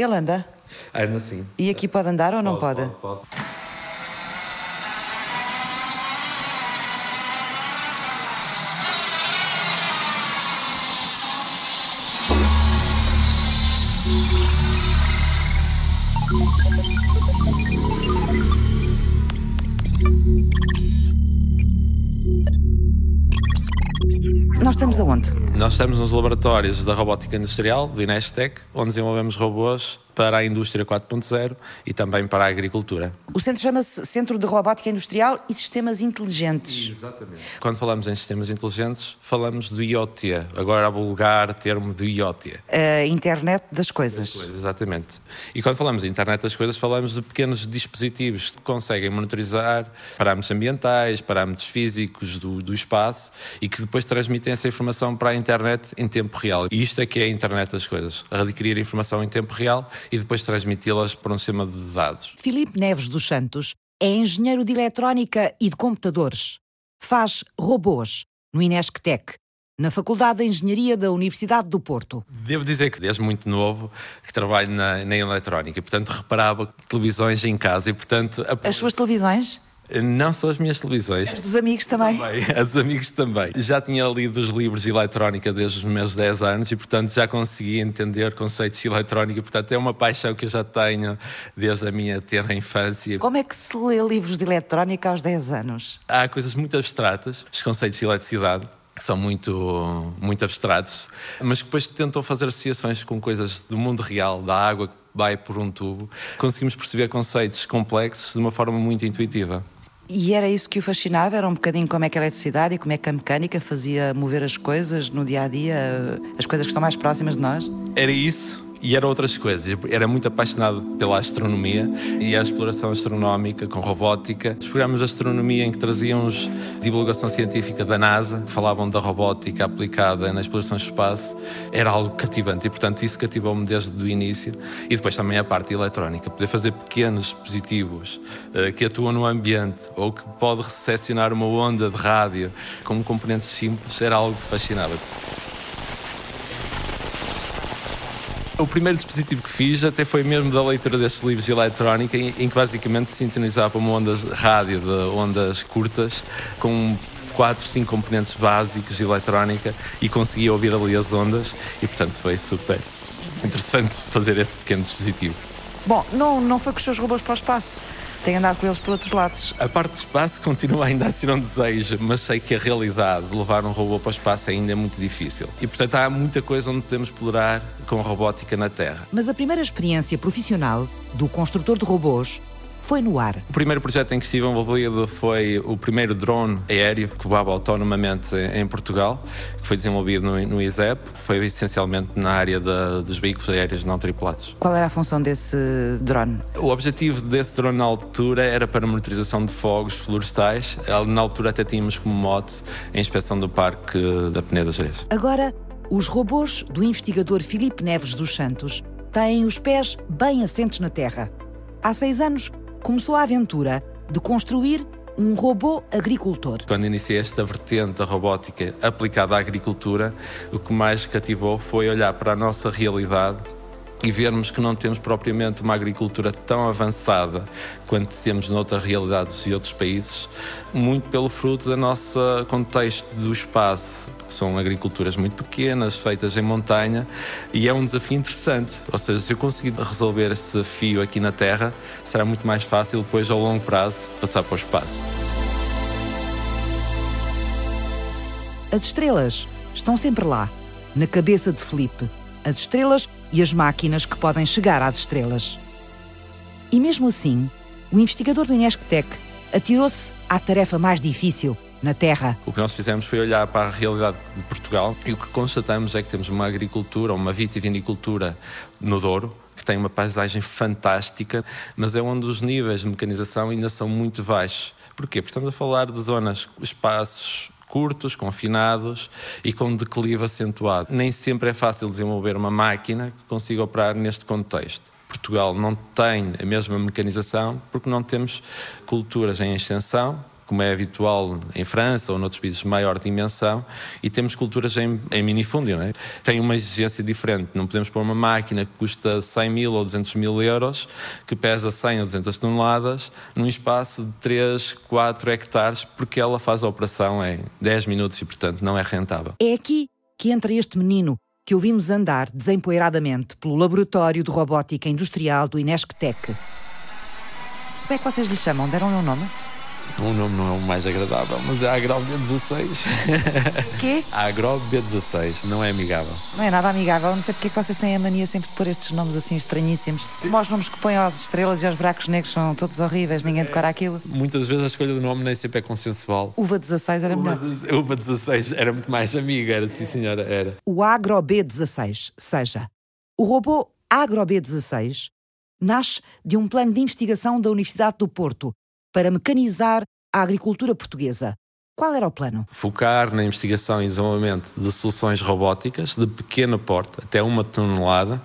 Ele anda? Anda sim. E aqui pode andar ou não pode? pode, pode. Aonde? Nós estamos nos laboratórios da robótica industrial, do Inestec, onde desenvolvemos robôs para a indústria 4.0 e também para a agricultura. O centro chama-se Centro de Robótica Industrial e Sistemas Inteligentes. Exatamente. Quando falamos em sistemas inteligentes, falamos do IoT, agora a vulgar termo do IoT. A internet das coisas. Coisas, Exatamente. E quando falamos de internet das coisas, falamos de pequenos dispositivos que conseguem monitorizar parâmetros ambientais, parâmetros físicos do, do espaço e que depois transmitem essa informação para a internet em tempo real. E isto é que é a internet das coisas. Adquirir informação em tempo real e depois transmiti-las para um sistema de dados. Filipe Neves dos Santos é engenheiro de eletrónica e de computadores. Faz robôs no Inesctec, na Faculdade de Engenharia da Universidade do Porto. Devo dizer que desde muito novo que trabalho na, na eletrónica e, portanto, reparava televisões em casa e, portanto... A... As suas televisões? Não são as minhas televisões. As dos amigos também? Também, as dos amigos também. Já tinha lido os livros de eletrónica desde os meus 10 anos e, portanto, já conseguia entender conceitos de eletrónica. Portanto, é uma paixão que eu já tenho desde a minha terra infância. Como é que se lê livros de eletrónica aos 10 anos? Há coisas muito abstratas, os conceitos de eletricidade, que são muito, muito abstratos, mas que depois tentam fazer associações com coisas do mundo real, da água que vai por um tubo. Conseguimos perceber conceitos complexos de uma forma muito intuitiva. E era isso que o fascinava? Era um bocadinho como é que a eletricidade e como é que a mecânica fazia mover as coisas no dia a dia, as coisas que estão mais próximas de nós? Era isso e era outras coisas. Era muito apaixonado pela astronomia e a exploração astronómica com robótica. Os programas de astronomia em que trazíamos divulgação científica da NASA, que falavam da robótica aplicada na exploração do espaço, era algo cativante e, portanto, isso cativou-me desde o início. E depois também a parte eletrónica, poder fazer pequenos dispositivos uh, que atuam no ambiente ou que pode recepcionar uma onda de rádio com componentes simples era algo que fascinava. O primeiro dispositivo que fiz até foi mesmo da leitura destes livros de eletrónica, em, em que basicamente sintonizava uma ondas rádio de ondas curtas com quatro, cinco componentes básicos de eletrónica e conseguia ouvir ali as ondas e portanto foi super interessante fazer esse pequeno dispositivo. Bom, não, não foi com os seus robôs para o espaço tem andado com eles por outros lados. A parte do espaço continua ainda a ser um desejo, mas sei que a realidade de levar um robô para o espaço ainda é muito difícil. E, portanto, há muita coisa onde podemos explorar com a robótica na Terra. Mas a primeira experiência profissional do construtor de robôs foi no ar. O primeiro projeto em que estive envolvido foi o primeiro drone aéreo que voava autonomamente em Portugal, que foi desenvolvido no, no ISEP. Foi essencialmente na área dos veículos aéreos não tripulados. Qual era a função desse drone? O objetivo desse drone na altura era para monitorização de fogos florestais. Na altura até tínhamos como mote a inspeção do Parque da Peneda Jerez. Agora, os robôs do investigador Filipe Neves dos Santos têm os pés bem assentes na terra. Há seis anos, começou a aventura de construir um robô agricultor. Quando iniciei esta vertente da robótica aplicada à agricultura, o que mais cativou foi olhar para a nossa realidade e vermos que não temos propriamente uma agricultura tão avançada quanto temos noutras realidades e outros países, muito pelo fruto do nosso contexto do espaço. São agriculturas muito pequenas, feitas em montanha, e é um desafio interessante. Ou seja, se eu conseguir resolver esse desafio aqui na Terra, será muito mais fácil depois, ao longo prazo, passar para o espaço. As estrelas estão sempre lá, na cabeça de Felipe. As estrelas e as máquinas que podem chegar às estrelas. E mesmo assim, o investigador do Inesctec atirou-se à tarefa mais difícil, na terra. O que nós fizemos foi olhar para a realidade de Portugal e o que constatamos é que temos uma agricultura, uma vitivinicultura no Douro, que tem uma paisagem fantástica, mas é onde os níveis de mecanização ainda são muito baixos. Porquê? Porque estamos a falar de zonas, espaços curtos, confinados e com declive acentuado. Nem sempre é fácil desenvolver uma máquina que consiga operar neste contexto. Portugal não tem a mesma mecanização porque não temos culturas em extensão como é habitual em França ou noutros países de maior dimensão, e temos culturas em, em minifúndio. Não é? Tem uma exigência diferente. Não podemos pôr uma máquina que custa 100 mil ou 200 mil euros, que pesa 100 ou 200 toneladas, num espaço de 3, 4 hectares, porque ela faz a operação em 10 minutos e, portanto, não é rentável. É aqui que entra este menino que ouvimos andar desempoeiradamente pelo laboratório de robótica industrial do Inesctec. Como é que vocês lhe chamam? Deram-lhe um nome? O nome não é o mais agradável, mas é Agro B16. Quê? Agro B16, não é amigável. Não é nada amigável, não sei porque é que vocês têm a mania sempre de pôr estes nomes assim estranhíssimos. Como os nomes que põem às estrelas e aos buracos negros são todos horríveis, ninguém decora aquilo. Muitas vezes a escolha do nome nem sempre é consensual. Uva 16 era melhor. Uva 16 era muito mais amiga, era sim senhora, era. O Agro B16, seja, o robô Agro B16 nasce de um plano de investigação da Universidade do Porto para mecanizar a agricultura portuguesa. Qual era o plano? Focar na investigação e desenvolvimento de soluções robóticas de pequeno porte, até uma tonelada,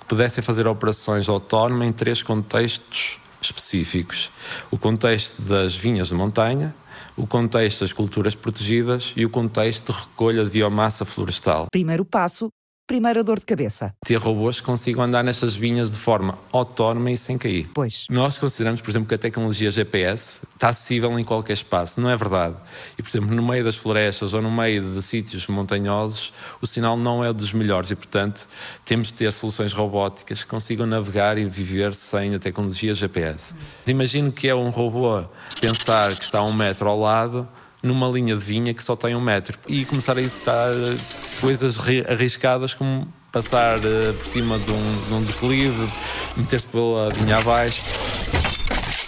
que pudessem fazer operações autónomas em três contextos específicos: o contexto das vinhas de montanha, o contexto das culturas protegidas e o contexto de recolha de biomassa florestal. Primeiro passo: primeira dor de cabeça. Ter robôs que consigam andar nestas vinhas de forma autónoma e sem cair. Pois. Nós consideramos, por exemplo, que a tecnologia GPS está acessível em qualquer espaço. Não é verdade. E, por exemplo, no meio das florestas ou no meio de sítios montanhosos, o sinal não é dos melhores e, portanto, temos de ter soluções robóticas que consigam navegar e viver sem a tecnologia GPS. Imagino que é um robô pensar que está a um metro ao lado numa linha de vinha que só tem um metro e começar a executar eh, coisas arriscadas como passar uh, por cima de um, de um declive, meter-se pela vinha abaixo,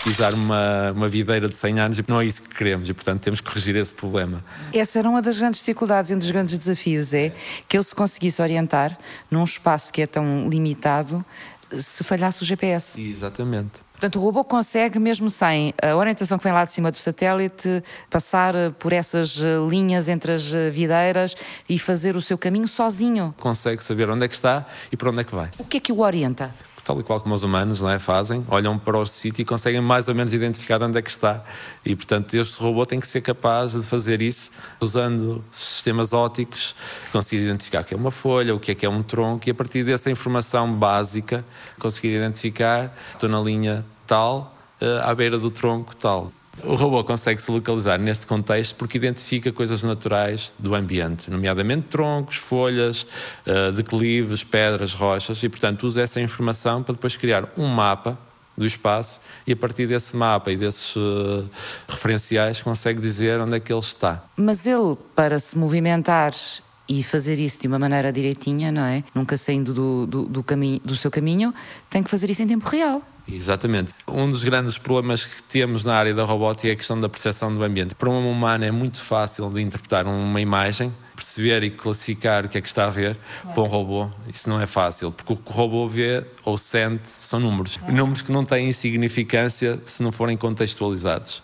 pisar uma, uma videira de 100 anos e não é isso que queremos e, portanto, temos que corrigir esse problema. Essa era uma das grandes dificuldades e um dos grandes desafios, é que ele se conseguisse orientar num espaço que é tão limitado se falhasse o GPS. Exatamente. Portanto, o robô consegue, mesmo sem a orientação que vem lá de cima do satélite, passar eh, por essas eh, linhas entre as eh, videiras e fazer o seu caminho sozinho. Consegue saber onde é que está e para onde é que vai. O que é que o orienta? Tal e qual como os humanos não é, fazem, olham para o sítio e conseguem mais ou menos identificar onde é que está. E, portanto, este robô tem que ser capaz de fazer isso usando sistemas ópticos, conseguir identificar o que é uma folha, o que é que é um tronco, e a partir dessa informação básica, conseguir identificar, estou na linha tal, eh, à beira do tronco tal. O robô consegue se localizar neste contexto porque identifica coisas naturais do ambiente, nomeadamente troncos, folhas, uh, declives, pedras, rochas, e portanto usa essa informação para depois criar um mapa do espaço e a partir desse mapa e desses uh, referenciais consegue dizer onde é que ele está. Mas ele, para se movimentar e fazer isso de uma maneira direitinha, não é? Nunca saindo do, do, do, caminho, do seu caminho, tem que fazer isso em tempo real. Exatamente. Um dos grandes problemas que temos na área da robótica é a questão da percepção do ambiente. Para uma humana é muito fácil de interpretar uma imagem, perceber e classificar o que é que está a ver. Para um robô, isso não é fácil, porque o que o robô vê ou sente são números. Números que não têm significância se não forem contextualizados.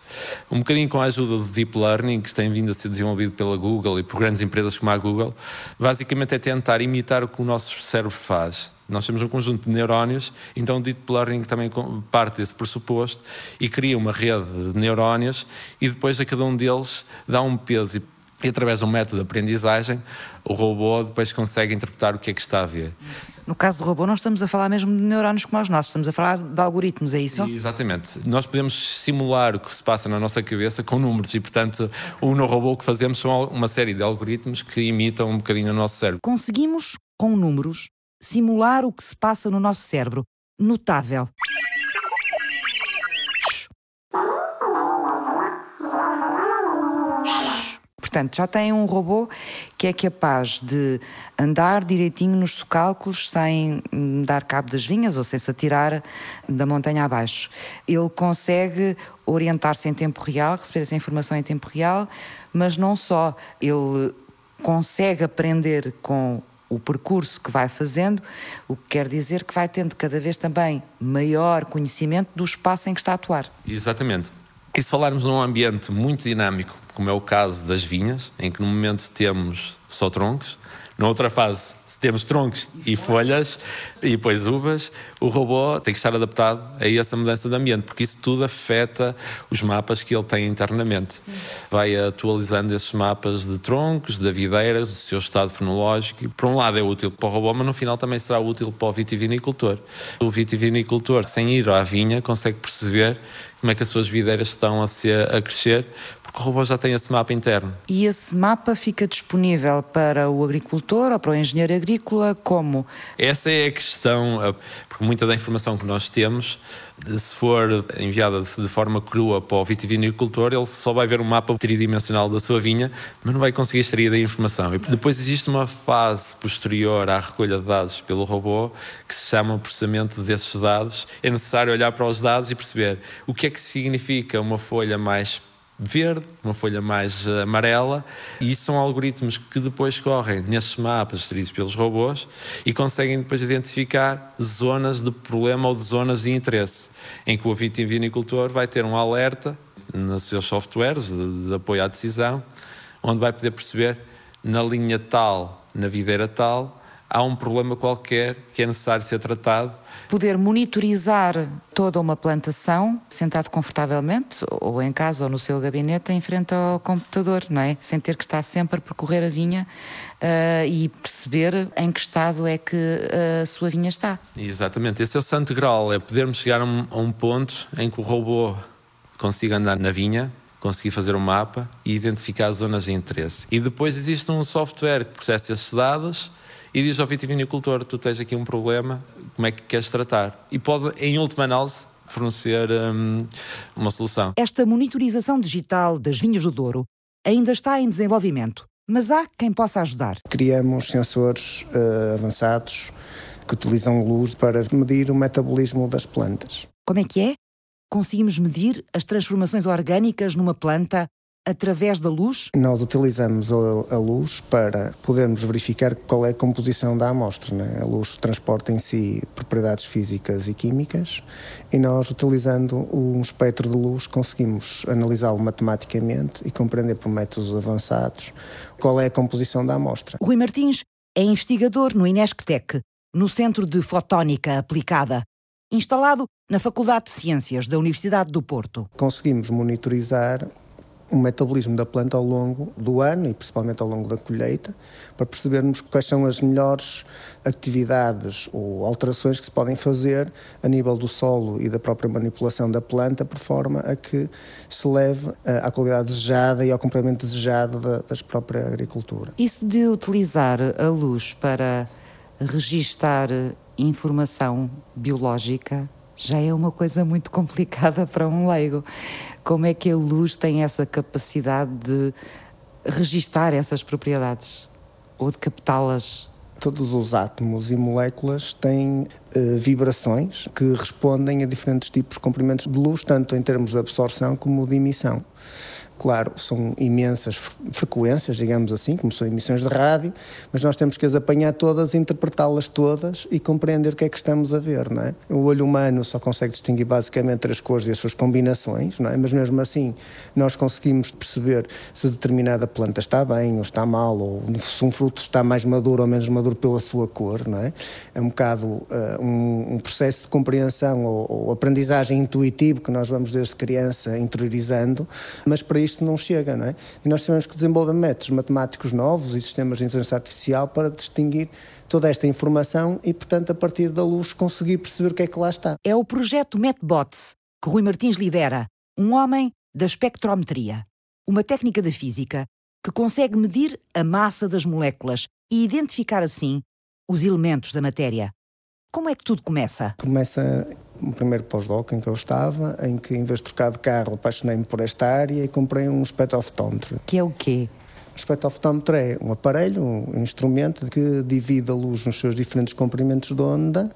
Um bocadinho com a ajuda do Deep Learning, que tem vindo a ser desenvolvido pela Google e por grandes empresas como a Google, basicamente é tentar imitar o que o nosso cérebro faz nós temos um conjunto de neurónios, então o Deep Learning também parte desse pressuposto e cria uma rede de neurónios e depois a cada um deles dá um peso. E através de um método de aprendizagem, o robô depois consegue interpretar o que é que está a ver. No caso do robô, não estamos a falar mesmo de neurónios como os nossos, estamos a falar de algoritmos, é isso? Exatamente. Nós podemos simular o que se passa na nossa cabeça com números e, portanto, o no robô que fazemos são uma série de algoritmos que imitam um bocadinho o nosso cérebro. Conseguimos, com números, simular o que se passa no nosso cérebro. Notável. Portanto, já tem um robô que é capaz de andar direitinho nos socalcos sem dar cabo das vinhas ou sem se atirar da montanha abaixo. Ele consegue orientar-se em tempo real, receber essa informação em tempo real, mas não só, ele consegue aprender com o percurso que vai fazendo, o que quer dizer que vai tendo cada vez também maior conhecimento do espaço em que está a atuar. Exatamente. E se falarmos num ambiente muito dinâmico, como é o caso das vinhas, em que no momento temos só troncos, na outra fase se temos troncos e folhas e depois uvas, o robô tem que estar adaptado a essa mudança de ambiente, porque isso tudo afeta os mapas que ele tem internamente. Sim. Vai atualizando esses mapas de troncos, de videiras, o seu estado fenológico. E, por um lado é útil para o robô, mas no final também será útil para o vitivinicultor. O vitivinicultor, sem ir à vinha, consegue perceber como é que as suas videiras estão a, ser, a crescer, porque o robô já tem esse mapa interno. E esse mapa fica disponível para o agricultor ou para o engenheiro agrícola como? Essa é a questão, porque muita da informação que nós temos, se for enviada de forma crua para o vitivinicultor, ele só vai ver um mapa tridimensional da sua vinha, mas não vai conseguir extrair da informação. E depois existe uma fase posterior à recolha de dados pelo robô que se chama processamento desses dados. É necessário olhar para os dados e perceber o que é que significa uma folha mais verde, uma folha mais eh, amarela, e são algoritmos que depois correm nesses mapas extraídos pelos robôs e conseguem depois identificar zonas de problema ou de zonas de interesse, em que o vitivinicultor vai ter um alerta nos seus softwares de, de apoio à decisão, onde vai poder perceber na linha tal, na videira tal, há um problema qualquer que é necessário ser tratado poder monitorizar toda uma plantação sentado confortavelmente, ou em casa ou no seu gabinete, em frente ao computador, não é? Sem ter que estar sempre a percorrer a vinha uh, e perceber em que estado é que a sua vinha está. Exatamente, esse é o santo grau, é podermos chegar a um, a um ponto em que o robô consiga andar na vinha, conseguir fazer um mapa e identificar as zonas de interesse. E depois existe um software que processa esses dados e diz ao vitivinicultor: Tu tens aqui um problema, como é que queres tratar? E pode, em última análise, fornecer hum, uma solução. Esta monitorização digital das vinhas do Douro ainda está em desenvolvimento, mas há quem possa ajudar. Criamos sensores uh, avançados que utilizam luz para medir o metabolismo das plantas. Como é que é? Conseguimos medir as transformações orgânicas numa planta através da luz? Nós utilizamos a, luz para podermos verificar qual é a composição da amostra. Né? A luz transporta em si propriedades físicas e químicas e nós, utilizando um espectro de luz, conseguimos analisá-lo matematicamente e compreender por métodos avançados qual é a composição da amostra. Rui Martins é investigador no Inesctec, no Centro de Fotónica Aplicada, instalado na Faculdade de Ciências da Universidade do Porto. Conseguimos monitorizar o metabolismo da planta ao longo do ano e principalmente ao longo da colheita, para percebermos quais são as melhores atividades ou alterações que se podem fazer a nível do solo e da própria manipulação da planta, por forma a que se leve à qualidade desejada e ao complemento desejado da, da própria agricultura. Isso de utilizar a luz para registar informação biológica já é uma coisa muito complicada para um leigo. Como é que a luz tem essa capacidade de registar essas propriedades ou de captá-las? Todos os átomos e moléculas têm uh, vibrações que respondem a diferentes tipos de comprimentos de luz, tanto em termos de absorção como de emissão. Claro, são imensas frequências, digamos assim, como são emissões de rádio, mas nós temos que as apanhar todas, interpretá-las todas e compreender o que é que estamos a ver, não é? O olho humano só consegue distinguir basicamente as cores e as suas combinações, não é? Mas mesmo assim, nós conseguimos perceber se determinada planta está bem ou está mal, ou se um fruto está mais maduro ou menos maduro pela sua cor, não é? É um bocado uh, um, um, processo de compreensão ou, ou aprendizagem intuitivo que nós vamos desde criança interiorizando, mas para isto não chega, não é? E nós temos que desenvolver métodos matemáticos novos e sistemas de inteligência artificial para distinguir toda esta informação e, portanto, a partir da luz, conseguir perceber o que é que lá está. É o projeto MetBots, que Rui Martins lidera, um homem da espectrometria, uma técnica da física que consegue medir a massa das moléculas e identificar assim os elementos da matéria. Como é que tudo começa? Começa o primeiro pós-doc em que eu estava, em que, em vez de trocar de carro, apaixonei-me por esta área e comprei um espectroftómetro. Que é o quê? O espectroftómetro é um aparelho, um instrumento que divide a luz nos seus diferentes comprimentos de onda,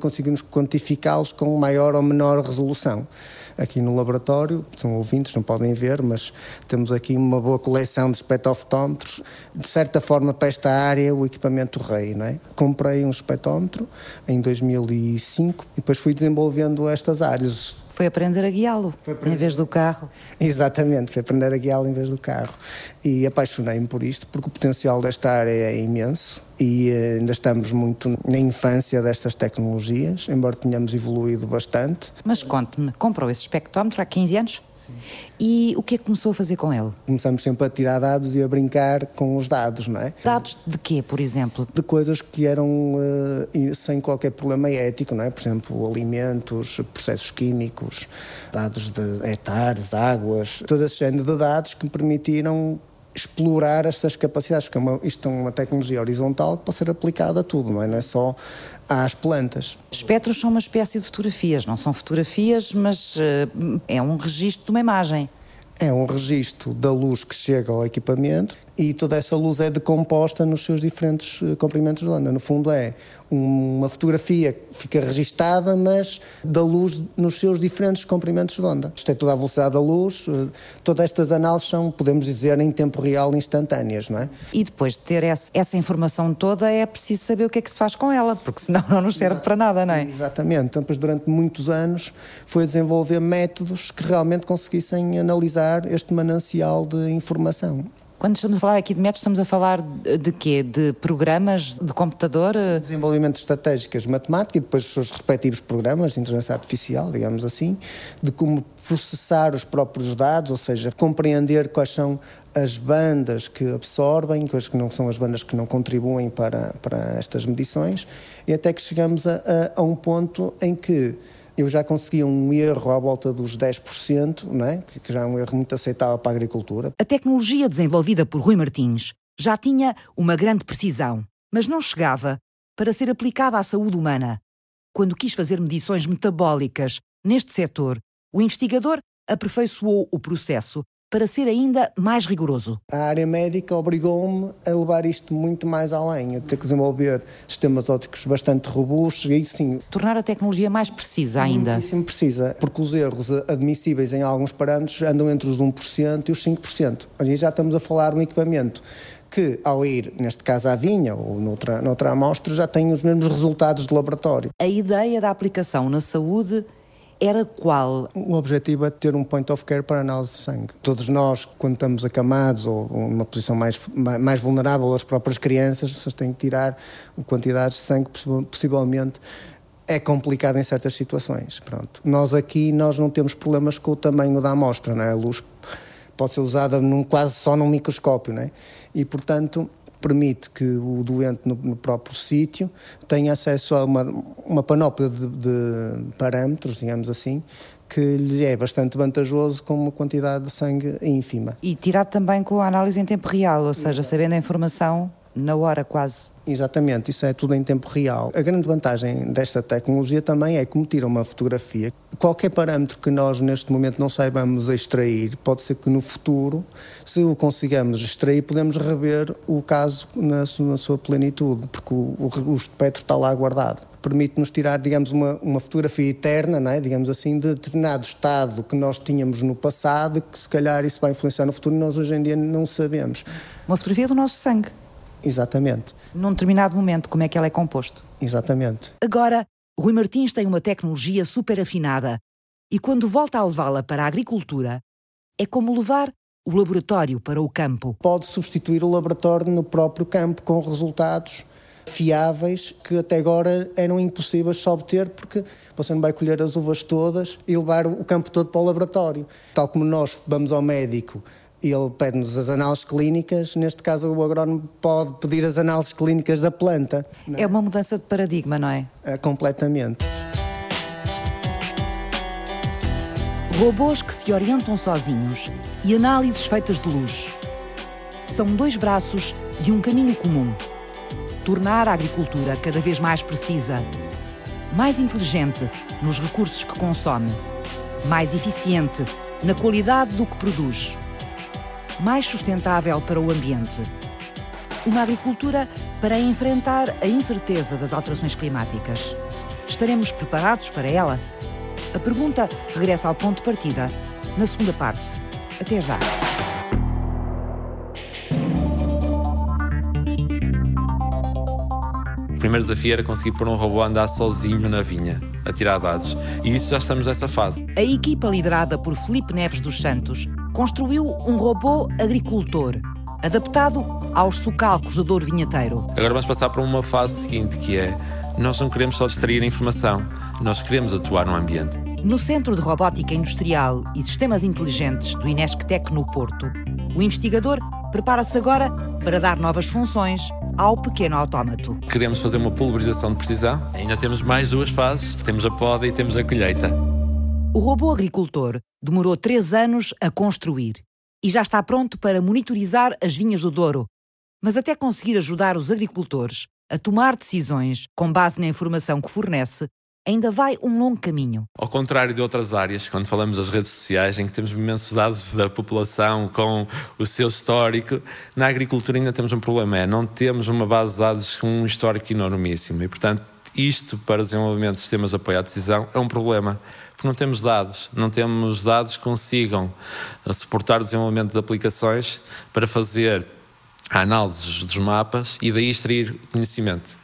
conseguimos quantificá-los com maior ou menor resolução aqui no laboratório. São ouvintes, não podem ver, mas temos aqui uma boa coleção de espectroftómetros. De certa forma, para esta área, o equipamento rei. Não é? Comprei um espectrómetro em 2005 e depois fui desenvolvendo estas áreas Foi aprender a guiá-lo em vez do carro. Exatamente, foi aprender a guiá-lo em vez do carro. E apaixonei-me por isto porque o potencial desta área é imenso e eh, ainda estamos muito na infância destas tecnologias, embora tenhamos evoluído bastante. Mas conte-me, comprou esse espectrómetro há 15 anos? E o que é que começou a fazer com ele? Começamos sempre a tirar dados e a brincar com os dados, não é? Dados de quê, por exemplo? De coisas que eram uh, sem qualquer problema ético, não é? Por exemplo, alimentos, processos químicos, dados de hectares, águas, todo esse género de dados que permitiram explorar estas capacidades, porque é uma, isto é uma tecnologia horizontal que pode ser aplicada a tudo, não é? Não é só às plantas. Espectros são uma espécie de fotografias, não são fotografias, mas uh, é um registro de uma imagem. É um registro da luz que chega ao equipamento e toda essa luz é decomposta nos seus diferentes eh, comprimentos de onda. No fundo, é uma fotografia que fica registada, mas da luz nos seus diferentes comprimentos de onda. Isto é toda a velocidade da luz, eh, todas estas análises são, podemos dizer, em tempo real instantâneas, não é? E depois de ter essa informação toda, é preciso saber o que é que se faz com ela, porque senão não nos serve para nada, não é? Exatamente. Então, depois, durante muitos anos, foi desenvolver métodos que realmente conseguissem analisar este manancial de informação. Quando estamos a falar aqui de métodos, estamos a falar de quê? De programas de computador? Desenvolvimento de estratégicas de matemática e depois os seus respectivos programas de inteligência artificial, digamos assim, de como processar os próprios dados, ou seja, compreender quais são as bandas que absorvem, quais que não são as bandas que não contribuem para, para estas medições, e até que chegamos a, a, a um ponto em que eu já conseguia um erro à volta dos 10%, não é? que já é um erro muito aceitável para a agricultura. A tecnologia desenvolvida por Rui Martins já tinha uma grande precisão, mas não chegava para ser aplicada à saúde humana. Quando quis fazer medições metabólicas neste setor, o investigador aperfeiçoou o processo para ser ainda mais rigoroso. A área médica obrigou-me a levar isto muito mais além, a ter que desenvolver sistemas ópticos bastante robustos e sim. Tornar a tecnologia mais precisa ainda. Sim, precisa, porque os erros admissíveis em alguns parâmetros andam entre os 1% e os 5%. Hoje já estamos a falar de um equipamento que, ao ir, neste caso, à vinha ou noutra, noutra amostra, já tem os mesmos resultados de laboratório. A ideia da aplicação na saúde era qual? O objetivo é ter um point of care para análise de sangue. Todos nós, quando estamos acamados ou numa posição mais, mais vulnerável, as próprias crianças, vocês têm que tirar quantidades de sangue, possivelmente é complicado em certas situações. Pronto. Nós aqui nós não temos problemas com o tamanho da amostra, não é? A luz pode ser usada num, quase só num microscópio, não é? E portanto permite que o doente no, no próprio sítio tenha acesso a uma, uma panóplia de, de parâmetros, digamos assim, que lhe é bastante vantajoso com uma quantidade de sangue ínfima. E tirado também com a análise em tempo real, ou seja, Exato. sabendo a informação na hora quase. Exatamente, isso é tudo em tempo real. A grande vantagem desta tecnologia também é como tira uma fotografia. Qualquer parâmetro que nós neste momento não saibamos extrair, pode ser que no futuro, se o consigamos extrair, podemos rever o caso na, na sua plenitude, porque o, o, o espectro está lá guardado permite-nos tirar, digamos, uma, uma fotografia eterna, não é? digamos assim, de determinado estado que nós tínhamos no passado, que se calhar isso vai influenciar no futuro e nós hoje em dia não sabemos. Uma fotografia do nosso sangue. Exatamente. Num determinado momento, como é que ela é composto? Exatamente. Agora, Rui Martins tem uma tecnologia super afinada e quando volta a levá-la para a agricultura, é como levar o laboratório para o campo. Pode substituir o laboratório no próprio campo com resultados fiáveis que até agora eram impossíveis de obter porque você não vai colher as uvas todas e levar o campo todo para o laboratório. Tal como nós vamos ao médico ele pede-nos as análises clínicas, neste caso o agrónomo pode pedir as análises clínicas da planta. É? é uma mudança de paradigma, não é? é completamente. Robôs que se orientam sozinhos e análises feitas de luz. São dois braços de um caminho comum. Tornar a agricultura cada vez mais precisa, mais inteligente nos recursos que consome, mais eficiente na qualidade do que produz mais sustentável para o ambiente. Uma agricultura para enfrentar a incerteza das alterações climáticas. Estaremos preparados para ela? A pergunta regressa ao ponto de partida, na segunda parte. Até já! O primeiro desafio era conseguir pôr um robô a andar sozinho na vinha. a tirar dados. E isso já estamos nessa fase. A equipa liderada por Felipe Neves dos Santos construiu um robô agricultor adaptado aos socalcos do Douro Vinheteiro. Agora vamos passar para uma fase seguinte, que é nós não queremos só extrair informação, nós queremos atuar no ambiente. No Centro de Robótica Industrial e Sistemas Inteligentes do Inesctec no Porto, o investigador prepara-se agora para dar novas funções ao pequeno autómato. Queremos fazer uma pulverização de precisão. Ainda temos mais duas fases: temos a poda e temos a colheita. O robô agricultor demorou três anos a construir e já está pronto para monitorizar as vinhas do Douro. Mas até conseguir ajudar os agricultores a tomar decisões com base na informação que fornece, ainda vai um longo caminho. Ao contrário de outras áreas, quando falamos das redes sociais, em que temos imensos dados da população com o seu histórico, na agricultura ainda temos um problema, é não temos uma base de dados com um histórico enormíssimo e, portanto, isto para desenvolvimento de sistemas de apoio à decisão é um problema, porque não temos dados, não temos dados que consigam suportar o desenvolvimento de aplicações para fazer a análise dos mapas e daí extrair conhecimento.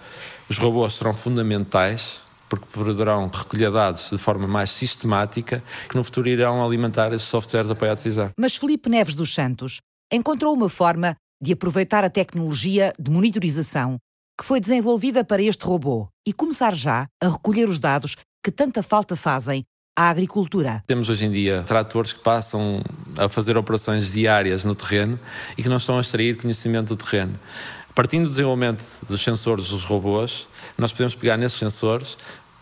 Os robôs serão fundamentais porque poderão recolher dados de forma mais sistemática, que no futuro irão alimentar esses softwares apoio à decisão. Mas Felipe Neves dos Santos encontrou uma forma de aproveitar a tecnologia de monitorização que foi desenvolvida para este robô e começar já a recolher os dados que tanta falta fazem à agricultura. Temos hoje em dia tratores que passam a fazer operações diárias no terreno e que não estão a extrair conhecimento do terreno. Partindo do desenvolvimento dos sensores dos robôs, nós podemos pegar nesses sensores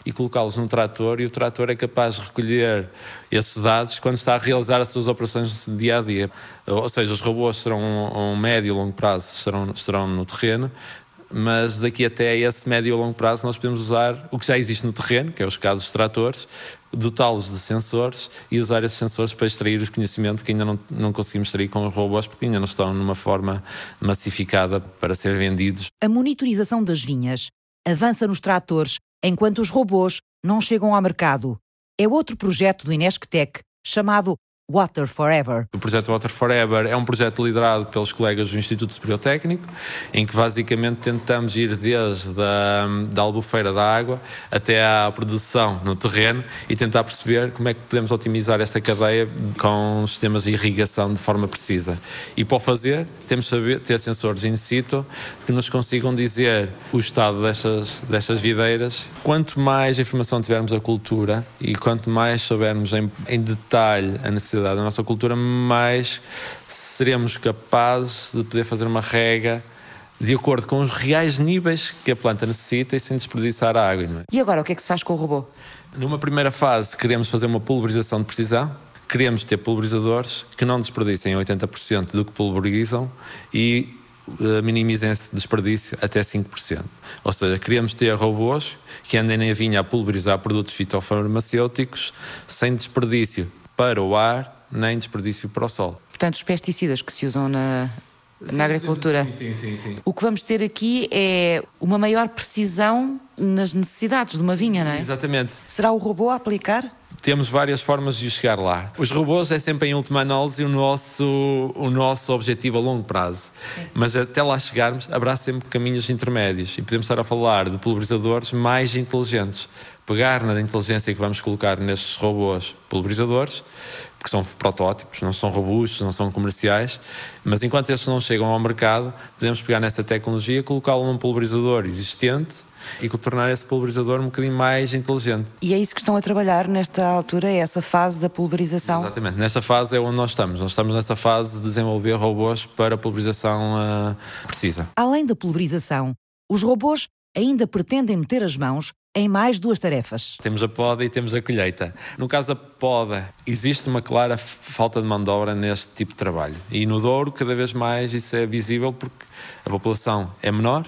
e colocá-los num trator e o trator é capaz de recolher esses dados quando está a realizar as suas operações dia a dia. Ou seja, os robôs serão a um médio e longo prazo estarão, estarão no terreno, mas daqui até esse médio e longo prazo nós podemos usar o que já existe no terreno, que é os casos de tratores, dotá-los de sensores e usar esses sensores para extrair os conhecimentos que ainda não, não conseguimos extrair com os robôs porque ainda não estão numa forma massificada para ser vendidos. A monitorização das vinhas avança nos tratores enquanto os robôs não chegam ao mercado. É outro projeto do Inesctec chamado Water Forever. O projeto Water Forever é um projeto liderado pelos colegas do Instituto Superior Técnico, em que basicamente tentamos ir desde a da albufeira da água até à produção no terreno e tentar perceber como é que podemos otimizar esta cadeia com sistemas de irrigação de forma precisa. E para o fazer, temos saber, ter sensores in situ que nos consigam dizer o estado destas, destas videiras. Quanto mais informação tivermos da cultura e quanto mais soubermos em, em detalhe a necessidade da nossa cultura, mais seremos capazes de poder fazer uma rega de acordo com os reais níveis que a planta necessita e sem desperdiçar a água. É? E agora, o que é que se faz com o robô? Numa primeira fase, queremos fazer uma pulverização de precisão. Queremos ter pulverizadores que não desperdicem 80% do que pulverizam e uh, minimizem esse desperdício até 5%. Ou seja, queremos ter robôs que andem na vinha a pulverizar produtos fitofarmacêuticos sem desperdício para o ar nem desperdício para o solo. Portanto, os pesticidas que se usam na, sim, na agricultura. Sim, sim, sim, O que vamos ter aqui é uma maior precisão nas necessidades de uma vinha, não é? Exatamente. Será o robô a aplicar? Temos várias formas de chegar lá. Os robôs é sempre em última análise o nosso, o nosso objetivo a longo prazo. Sim. Mas até lá chegarmos, haverá sempre caminhos intermédios e podemos estar a falar de pulverizadores mais inteligentes pegar na inteligência que vamos colocar nestes robôs pulverizadores, porque são protótipos, não são robustos, não são comerciais, mas enquanto estes não chegam ao mercado, podemos pegar nessa tecnologia, colocá-lo num pulverizador existente e tornar esse pulverizador um bocadinho mais inteligente. E é isso que estão a trabalhar nesta altura, é essa fase da pulverização? Exatamente, nesta fase é onde nós estamos. Nós estamos nessa fase de desenvolver robôs para pulverização uh, precisa. Além da pulverização, os robôs ainda pretendem meter as mãos em mais duas tarefas. Temos a poda e temos a colheita. No caso da poda, existe uma clara falta de mão de obra neste tipo de trabalho. E no Douro, cada vez mais isso é visível porque a população é menor,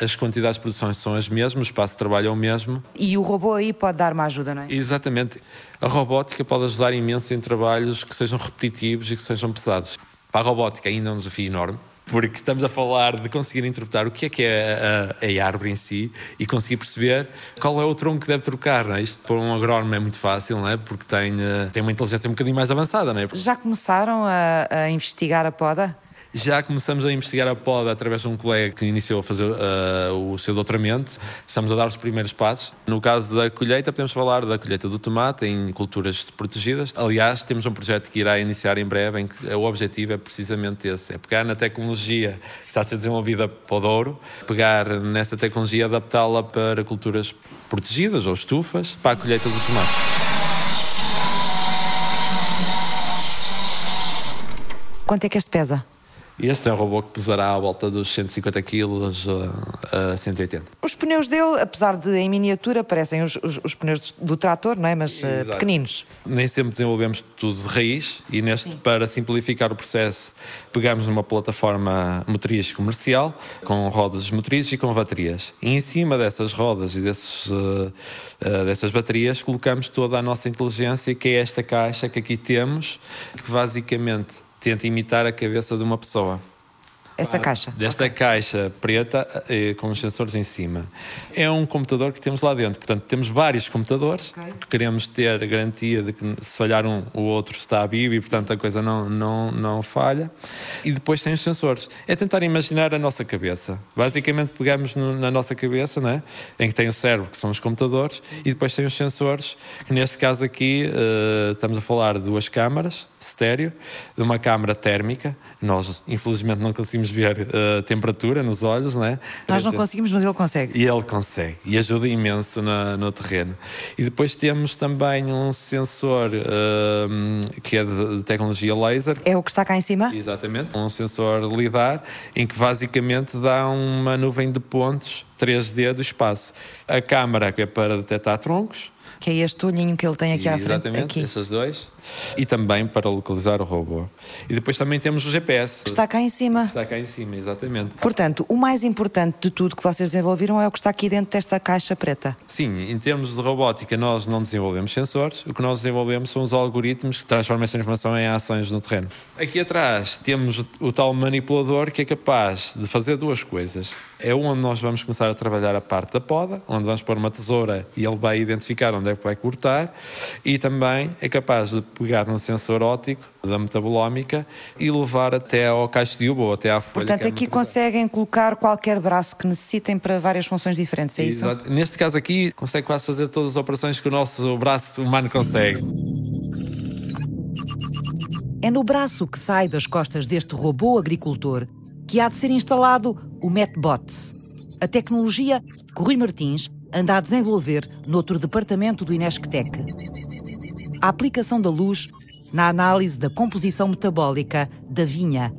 as quantidades de produção são as mesmas, o espaço de trabalho é o mesmo. E o robô aí pode dar uma ajuda, não é? Exatamente. A robótica pode ajudar imenso em trabalhos que sejam repetitivos e que sejam pesados. Para a robótica ainda é um desafio enorme, porque estamos a falar de conseguir interpretar o que é que é a, a, árvore em si e conseguir perceber qual é o tronco que deve trocar. Não é? Isto para um agrónomo é muito fácil, não é? porque tem, eh, tem uma inteligência um bocadinho mais avançada. Não é? Já começaram a, a investigar a poda? Já começamos a investigar a poda através de um colega que iniciou a fazer uh, o seu doutoramento. Estamos a dar os primeiros passos. No caso da colheita, podemos falar da colheita do tomate em culturas protegidas. Aliás, temos um projeto que irá iniciar em breve, em que o objetivo é precisamente esse: é pegar na tecnologia que está a ser desenvolvida para o Douro, pegar nessa tecnologia e adaptá-la para culturas protegidas ou estufas para a colheita do tomate. Quanto é que este pesa? Este é um robô que pesará à volta dos 150 kg a 180. Os pneus dele, apesar de em miniatura, parecem os, os, os pneus do trator, não é? Mas uh, pequeninos. Nem sempre desenvolvemos tudo de raiz e neste, Sim. para simplificar o processo, pegamos numa plataforma motriz comercial com rodas motrizes e com baterias. E em cima dessas rodas e desses, uh, uh, dessas baterias colocamos toda a nossa inteligência, que é esta caixa que aqui temos, que basicamente tenta imitar a cabeça de uma pessoa. Essa caixa? Desta okay. caixa preta eh, com os sensores em cima. É um computador que temos lá dentro. Portanto, temos vários computadores, okay. porque queremos ter a garantia de que se falhar um, o outro está vivo e, portanto, a coisa não, não, não falha. E depois tem os sensores. É tentar imaginar a nossa cabeça. Basicamente, pegamos no, na nossa cabeça, né, em que tem o cérebro, que são os computadores, e depois tem os sensores, que neste caso aqui uh, estamos a falar de duas câmaras, estéreo, de uma câmara térmica. Nós, infelizmente, não conseguimos conseguimos ver a uh, temperatura nos olhos, não é? Nós não conseguimos, mas ele consegue. E ele consegue, e ajuda imenso na, no terreno. E depois temos também um sensor uh, que é de, tecnologia laser. É o que está cá em cima? Exatamente, um sensor LIDAR, em que basicamente dá uma nuvem de pontos 3D do espaço. A câmara que é para detectar troncos, que é este olhinho que ele tem aqui e, à frente. Exatamente, aqui. esses dois. E também para localizar o robô. E depois também temos o GPS. Está cá em cima. Está cá em cima, exatamente. Portanto, o mais importante de tudo que vocês desenvolveram é o que está aqui dentro desta caixa preta. Sim, em termos de robótica, nós não desenvolvemos sensores. O que nós desenvolvemos são os algoritmos que transformam essa informação em ações no terreno. Aqui atrás temos o tal manipulador que é capaz de fazer duas coisas. É onde nós vamos começar a trabalhar a parte da poda, onde vamos pôr uma tesoura e ele vai identificar onde é que vai cortar, e também é capaz de pegar no sensor óptico da metabolómica e levar até ao caixa de ubo, até à folha. Portanto, é aqui conseguem colocar qualquer braço que necessitem para várias funções diferentes, é Exato. isso? Neste caso aqui, consegue quase fazer todas as operações que o nosso braço humano consegue. É no braço que sai das costas deste robô agricultor que há de ser instalado o MetBots, a tecnologia que Rui Martins anda a desenvolver noutro departamento do Inesctec. A aplicação da luz na análise da composição metabólica da vinha,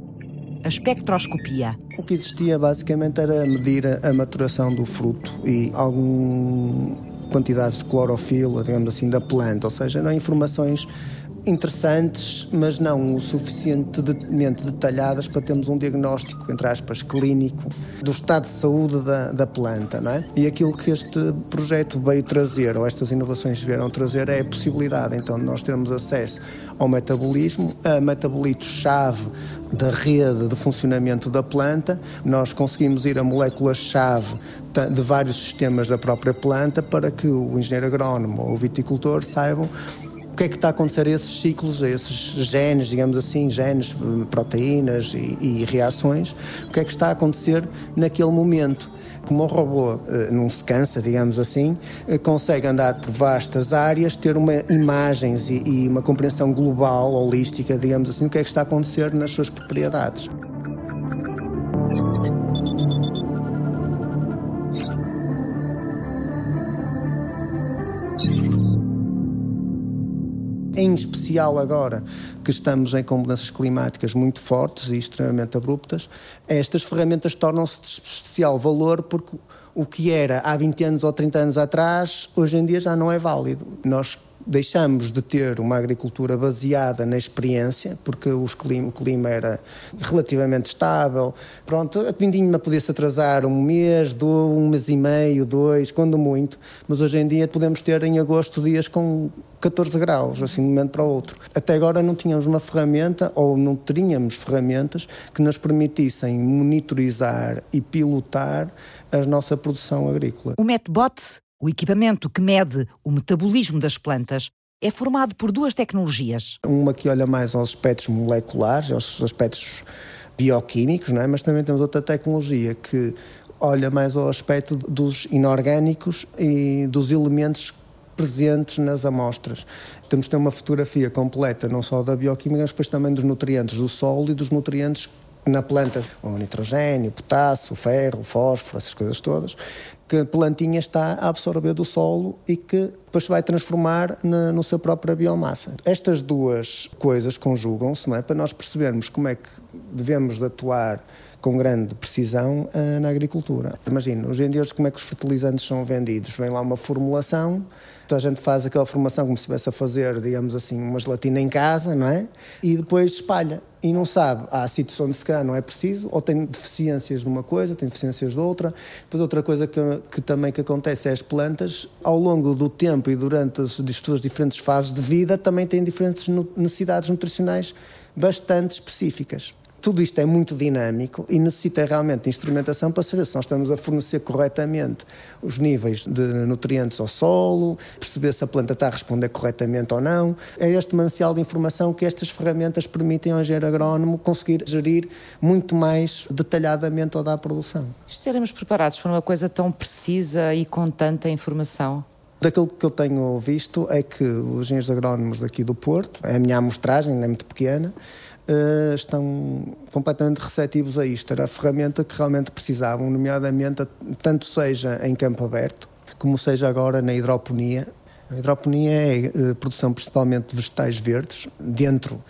a espectroscopia. O que existia basicamente era medir a maturação do fruto e alguma quantidade de clorofila, digamos assim, da planta, ou seja, informações interessantes, mas não o suficientemente detalhadas para termos um diagnóstico, entre aspas, clínico do estado de saúde da, da planta. Não é? E aquilo que este projeto veio trazer, ou estas inovações vieram trazer, é a possibilidade então de nós termos acesso ao metabolismo, a metabolitos-chave da rede de funcionamento da planta. Nós conseguimos ir a moléculas-chave de vários sistemas da própria planta para que o engenheiro agrónomo ou o viticultor saibam o que é que está a acontecer a esses ciclos, a esses genes, digamos assim, genes, proteínas e, e reações, o que é que está a acontecer naquele momento como o robô eh, não se cansa, digamos assim, eh, consegue andar por vastas áreas, ter uma imagens e, e uma compreensão global, holística, digamos assim, do que é que está a acontecer nas suas propriedades. Em especial agora que estamos em com mudanças climáticas muito fortes e extremamente abruptas, estas ferramentas tornam-se de especial valor porque o que era há 20 anos ou 30 anos atrás, hoje em dia já não é válido. Nós deixamos de ter uma agricultura baseada na experiência, porque clima, o clima era relativamente estável. Pronto, a vindima podia-se atrasar um mês, dois, um mês e meio, dois, quando muito, mas hoje em dia podemos ter em agosto dias com 14 graus, assim, de um momento para o outro. Até agora não tínhamos uma ferramenta, ou não teríamos ferramentas, que nos permitissem monitorizar e pilotar a nossa produção agrícola. O Metbot o equipamento que mede o metabolismo das plantas é formado por duas tecnologias. Uma que olha mais aos aspectos moleculares, aos aspectos bioquímicos, não é? mas também temos outra tecnologia que olha mais ao aspecto dos inorgânicos e dos elementos presentes nas amostras. Temos de ter uma fotografia completa, não só da bioquímica, mas depois também dos nutrientes do solo e dos nutrientes na planta, o nitrogênio, o potássio, o ferro, o fósforo, essas coisas todas, que a plantinha está a absorver do solo e que depois vai transformar na, seu própria biomassa. Estas duas coisas conjugam-se é? para nós percebermos como é que devemos de atuar com grande precisão uh, na agricultura. Imagina, hoje em dia como é que os fertilizantes são vendidos? Vem lá uma formulação a gente faz aquela formação como se estivesse a fazer, digamos assim, uma gelatina em casa, não é? E depois espalha. E não sabe, há sítios onde se calhar não é preciso, ou tem deficiências de uma coisa, tem deficiências de outra. Depois outra coisa que, que também que acontece é as plantas, ao longo do tempo e durante as, as suas diferentes fases de vida, também têm diferentes necessidades nutricionais bastante específicas. Tudo isto é muito dinâmico e necessita realmente de instrumentação para saber se nós estamos a fornecer corretamente os níveis de nutrientes ao solo, perceber se a planta está a responder corretamente ou não. É este manancial de informação que estas ferramentas permitem ao engenheiro agrónomo conseguir gerir muito mais detalhadamente toda a produção. Estaremos preparados para uma coisa tão precisa e com tanta informação? Daquilo que eu tenho visto é que os engenheiros agrónomos daqui do Porto, a minha amostragem não é muito pequena, Uh, estão completamente receptivos a isto. Era a ferramenta que realmente precisavam, nomeadamente, tanto seja em campo aberto, como seja agora na hidroponia. A hidroponia é uh, produção principalmente de vegetais verdes, dentro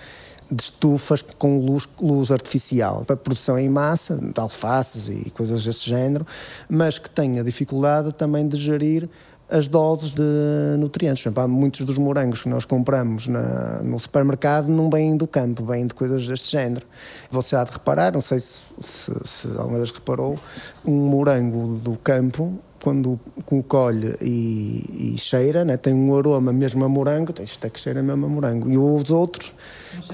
de estufas com luz, luz artificial, para produção em massa, de alfaces e coisas desse género, mas que tem a dificuldade também de gerir as doses de nutrientes. Por exemplo, há muitos dos morangos que nós compramos na, no supermercado não vêm do campo, vêm de coisas deste género. Você há de reparar, não sei se, se, se alguma vez reparou, um morango do campo, quando o colhe e, e cheira, né, tem um aroma mesmo a morango, isto é que cheira mesmo a morango. E os outros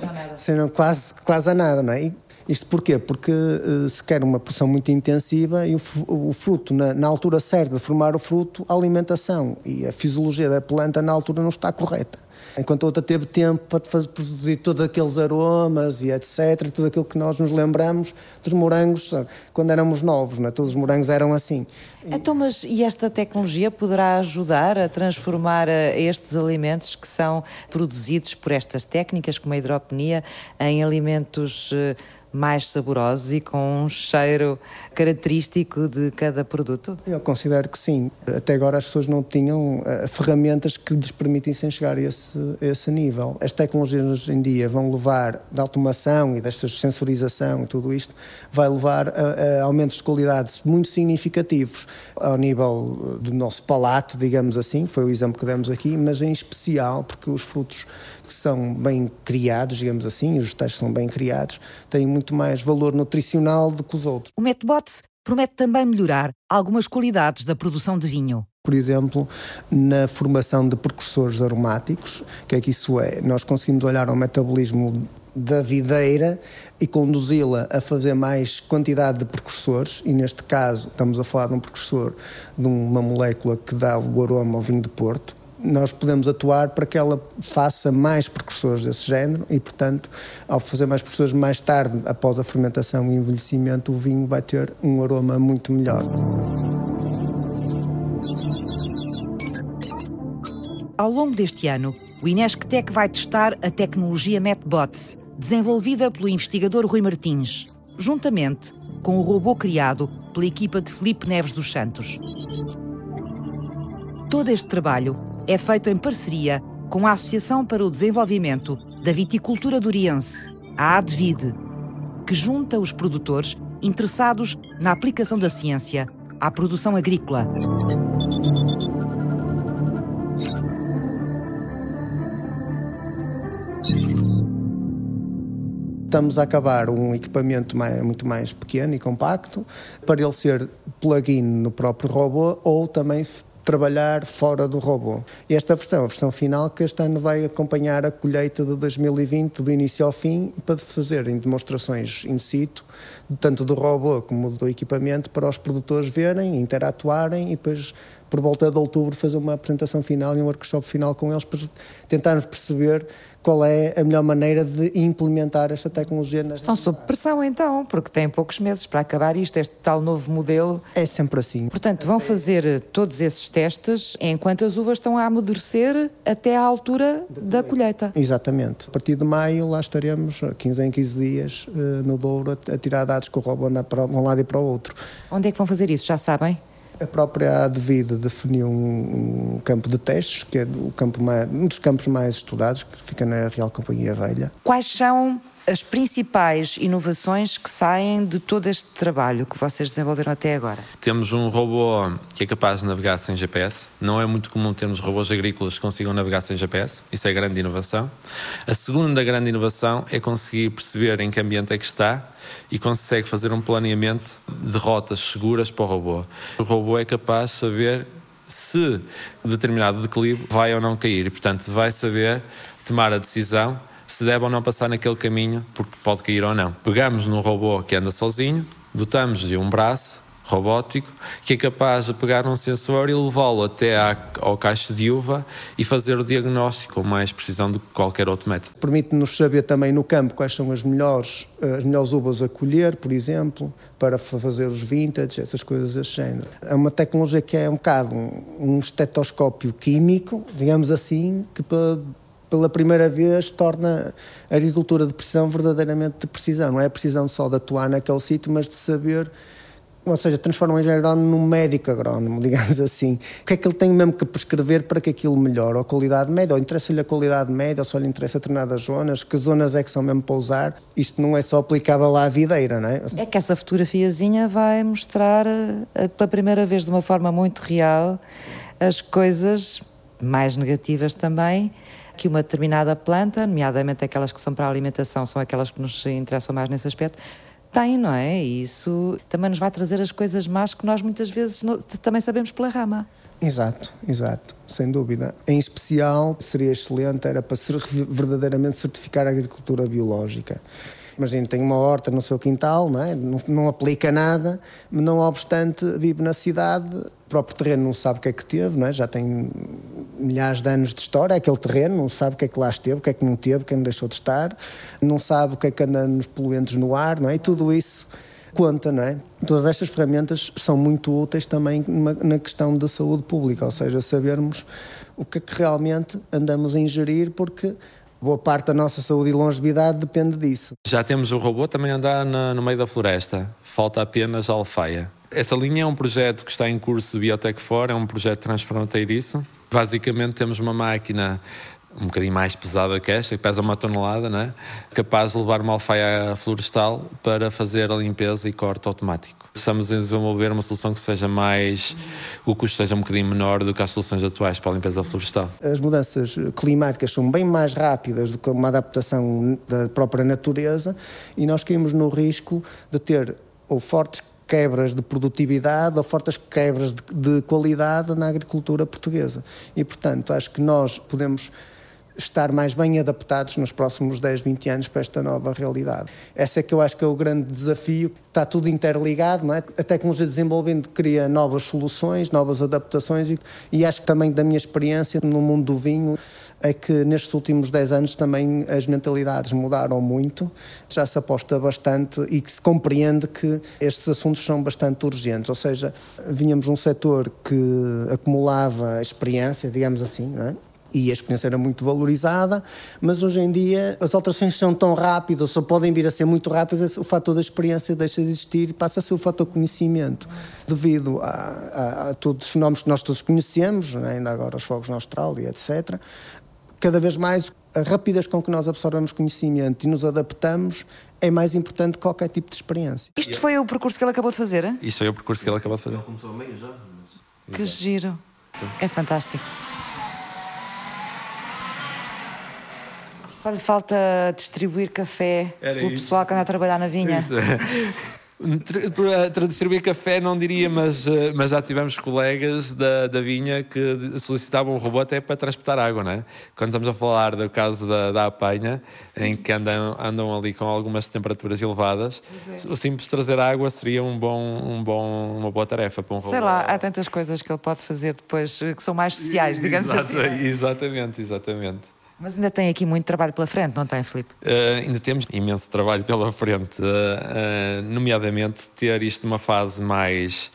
não. Cheiram quase, quase a nada, não é? E, isto porquê? Porque uh, se quer uma produção muito intensiva e o, fruto, na, na, altura certa de formar o fruto, a alimentação e a fisiologia da planta na altura não está correta. Enquanto a outra teve tempo para fazer, produzir todos aqueles aromas e etc, tudo aquilo que nós nos lembramos dos morangos quando éramos novos, não é? todos os morangos eram assim. Então, mas e esta tecnologia poderá ajudar a transformar eh, estes alimentos que são produzidos por estas técnicas, como a hidroponia, em alimentos eh, mais saborosos e com um cheiro característico de cada produto? Eu considero que sim. Até agora as pessoas não tinham uh, ferramentas que lhes permitissem chegar a esse, a esse nível. As tecnologias hoje em dia vão levar da automação e desta sensorização e tudo isto, vai levar a, a aumentos de qualidade muito significativos ao nível do nosso palato, digamos assim, foi o exemplo que demos aqui, mas em especial porque os frutos que são bem criados, digamos assim, os vegetais são bem criados, têm muito mais valor nutricional do que os outros. O Metbots promete também melhorar algumas qualidades da produção de vinho. Por exemplo, na formação de precursores aromáticos, que é que isso é? Nós conseguimos olhar ao metabolismo da videira e conduzi-la a fazer mais quantidade de precursores, e neste caso estamos a falar de um precursor de uma molécula que dá o aroma ao vinho de Porto, nós podemos atuar para que ela faça mais precursores desse género e, portanto, ao fazer mais precursores mais tarde, após a fermentação e envelhecimento, o vinho vai ter um aroma muito melhor. Ao longo deste ano, o Inesctec vai testar a tecnologia MetBots, desenvolvida pelo investigador Rui Martins, juntamente com o robô criado pela equipa de Felipe Neves dos Santos. Todo este trabalho é feito em parceria com a Associação para o Desenvolvimento da Viticultura Duriense, a ADVID, que junta os produtores interessados na aplicação da ciência à produção agrícola. Estamos a acabar um equipamento mais, muito mais pequeno e compacto para ele ser plug-in no próprio robô ou também trabalhar fora do robô. Esta versão, a versão final, que este ano vai acompanhar a colheita de 2020, do início ao fim, para fazerem demonstrações in situ, tanto do robô como do equipamento, para os produtores verem, interatuarem e depois por volta de outubro, fazer uma apresentação final e um workshop final com eles para tentarmos perceber qual é a melhor maneira de implementar esta tecnologia. Estão sob pressão então, porque têm poucos meses para acabar isto, este tal novo modelo. É sempre assim. Portanto, vão fazer todos esses testes enquanto as uvas estão a amadurecer até à altura da colheita. Exatamente. A partir de maio lá estaremos, 15 em 15 dias, eh, no Douro, a tirar dados com o robô andar para um lado e para o outro. Onde é que vão fazer isso? Já sabem? A própria ADVID definiu um, um, campo de testes, que é o campo mais, um dos campos mais estudados, que fica na Real Companhia Velha. Quais são as principais inovações que saem de todo este trabalho que vocês desenvolveram até agora? Temos um robô que é capaz de navegar sem GPS. Não é muito comum termos robôs agrícolas que consigam navegar sem GPS. Isso é grande inovação. A segunda grande inovação é conseguir perceber em que ambiente é que está e consegue fazer um planeamento de rotas seguras para o robô. O robô é capaz de saber se determinado declive vai ou não cair e, portanto, vai saber tomar a decisão se deve ou não passar naquele caminho, porque pode cair ou não. Pegamos num robô que anda sozinho, dotamos de um braço robótico que é capaz de pegar um sensor e levá-lo até à, ao caixa de uva e fazer o diagnóstico com mais precisão do que qualquer outro método. Permite-nos saber também no campo quais são as melhores, as melhores uvas a colher, por exemplo, para fazer os vintage, essas coisas desse género. É uma tecnologia que é um bocado um, um estetoscópio químico, digamos assim, que para pela primeira vez torna a agricultura de precisão verdadeiramente de precisão. Não é a precisão só de atuar naquele sítio, mas de saber, ou seja, transforma o engenheiro agrónomo num médico agrónomo, digamos assim. O que é que ele tem mesmo que prescrever para que aquilo melhore? Ou a qualidade média, ou interessa-lhe a qualidade média, ou só lhe interessa determinadas zonas, que zonas é que são mesmo para usar. Isto não é só aplicável à videira, não é? É que essa fotografiazinha vai mostrar eh, pela primeira vez de uma forma muito real as coisas mais negativas também que uma determinada planta, nomeadamente aquelas que são para a alimentação, são aquelas que nos interessam mais nesse aspecto, tem, não é? E isso também nos vai trazer as coisas más que nós muitas vezes também sabemos pela rama. Exato, exato, sem dúvida. Em especial, seria excelente, era para ser verdadeiramente certificar a agricultura biológica. Imagina, tem uma horta no seu quintal, não, é? não, não aplica nada, não obstante, vive na cidade, próprio terreno não sabe o que é que teve, não é? já tem milhares de anos de história, aquele terreno, não sabe o que é que lá esteve, o que é que não teve, quem deixou de estar, não sabe o que é que anda nos poluentes no ar, não é? E tudo isso conta, não é? Todas estas ferramentas são muito úteis também na questão da saúde pública, ou seja, sabermos o que é que realmente andamos a ingerir, porque boa parte da nossa saúde e longevidade depende disso. Já temos o robô também a andar no meio da floresta, falta apenas a alfaia. Essa linha é um projeto que está em curso de Biotech For, é um projeto transfronteiriço. Basicamente temos uma máquina um bocadinho mais pesada que esta, que pesa uma tonelada, né? capaz de levar uma alfaia florestal para fazer a limpeza e corte automático. Estamos a desenvolver uma solução que seja mais. o custo seja um bocadinho menor do que as soluções atuais para a limpeza florestal. As mudanças climáticas são bem mais rápidas do que uma adaptação da própria natureza e nós caímos no risco de ter ou fortes quebras de produtividade ou fortes quebras de, de qualidade na agricultura portuguesa. E, portanto, acho que nós podemos estar mais bem adaptados nos próximos 10, 20 anos para esta nova realidade. Esse é que eu acho que é o grande desafio. Está tudo interligado, não é? A tecnologia desenvolvendo cria novas soluções, novas adaptações e, e acho que também da minha experiência no mundo do vinho é que nestes últimos 10 anos também as mentalidades mudaram muito, já se aposta bastante e que se compreende que estes assuntos são bastante urgentes, ou seja, vínhamos um setor que acumulava experiência, digamos assim, não é? E a experiência era muito valorizada, mas hoje em dia as alterações são tão rápidas, só podem vir a ser muito rápidas, o fator da experiência deixa de existir e passa a ser o fator conhecimento, devido a, a, a todos os fenómenos que nós todos conhecemos, né? ainda agora os fogos na Austrália, etc. Cada vez mais a rapidez com que nós absorvemos conhecimento e nos adaptamos é mais importante que qualquer tipo de experiência. Isto foi o percurso que ele acabou de fazer? Hein? Isto foi o percurso que ele acabou de fazer. Ele começou a meio já. Que giro. Sim. É fantástico. Só lhe falta distribuir café Era pelo isso. pessoal que anda a trabalhar na vinha. Para distribuir café não diria, mas, eh, mas já tivemos colegas da, da vinha que solicitavam um robô até para transportar água, não é? Quando estamos a falar do caso da, da apanha, Sim. em que andam, andam ali com algumas temperaturas elevadas, é. o simples trazer água seria um bom, um bom, uma boa tarefa para um robô. Sei lá, há tantas coisas que ele pode fazer depois que são mais sociais, digamos Exato, assim. Exatamente, exatamente. Mas ainda tem aqui muito trabalho pela frente, não tem, Filipe? Uh, ainda temos imenso trabalho pela frente, uh, uh, nomeadamente ter isto numa fase mais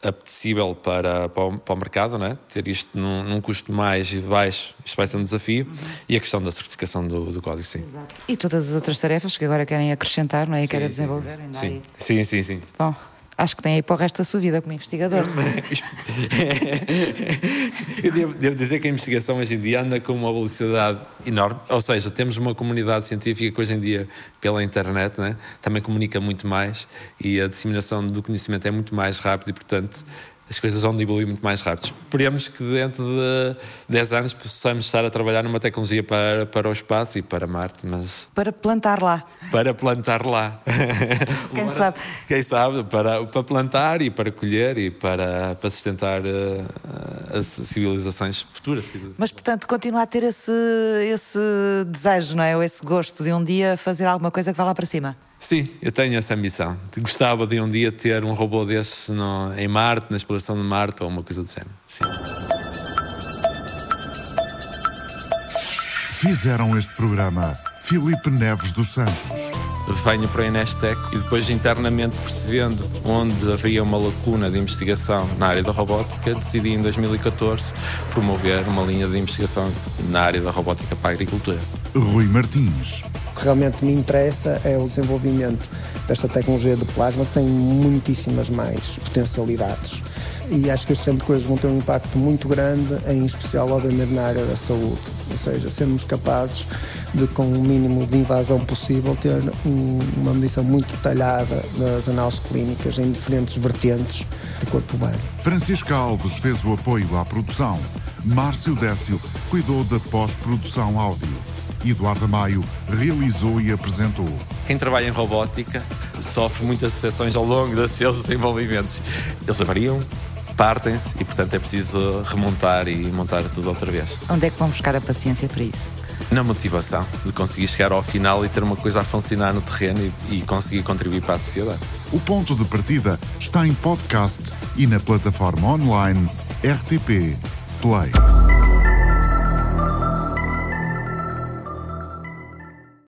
apetecível para, para, o, para o mercado, não é? ter isto num, num, custo mais baixo, isto vai ser um desafio, uhum. e a questão da certificação do, do código, sim. Exato. E todas as outras tarefas que agora querem acrescentar, não é? E querem desenvolver. Sim. sim, sim, sim. Bom, acho que tem aí para o resto da sua vida como investigador. Eu devo, devo, dizer que a investigação hoje em dia anda com uma velocidade enorme, ou seja, temos uma comunidade científica que hoje em dia, pela internet, né, também comunica muito mais e a disseminação do conhecimento é muito mais rápida e, portanto, as coisas vão evoluir muito mais rápido. Esperemos que dentro de 10 anos possamos estar a trabalhar numa tecnologia para, para o espaço e para Marte, mas... Para plantar lá. Para plantar lá. Quem sabe? Quem sabe, para, para plantar e para colher e para, para sustentar uh, as civilizações futuras. Civilizações. Mas, portanto, continua a ter esse, esse desejo, não é? Ou esse gosto de um dia fazer alguma coisa que vá lá para cima. Sim, eu tenho essa ambição. Gostava de um dia ter um robô desse no, em Marte, na exploração de Marte ou uma coisa do género. Sim. Fizeram este programa Filipe Neves dos Santos. Venho para a Inestec e depois internamente percebendo onde havia uma lacuna de investigação na área da robótica, decidi em 2014 promover uma linha de investigação na área da robótica para a agricultura. Rui Martins. Realmente me interessa é o desenvolvimento desta tecnologia de plasma, que tem muitíssimas mais potencialidades. E acho que este tipo de coisas vão ter um impacto muito grande, em especial, obviamente, na área da saúde. Ou seja, sermos capazes de, com o mínimo de invasão possível, ter um, uma medição muito detalhada das análises clínicas em diferentes vertentes do corpo humano. Francisca Alves fez o apoio à produção. Márcio Décio cuidou da pós-produção áudio. Eduardo Maio realizou e apresentou. Quem trabalha em robótica sofre muitas decepções ao longo dos seus desenvolvimentos. Eles variam, partem-se e, portanto, é preciso remontar e montar tudo outra vez. Onde é que vão buscar a paciência para isso? Na motivação de conseguir chegar ao final e ter uma coisa a funcionar no terreno e, e conseguir contribuir para a sociedade. O ponto de partida está em podcast e na plataforma online RTP Play.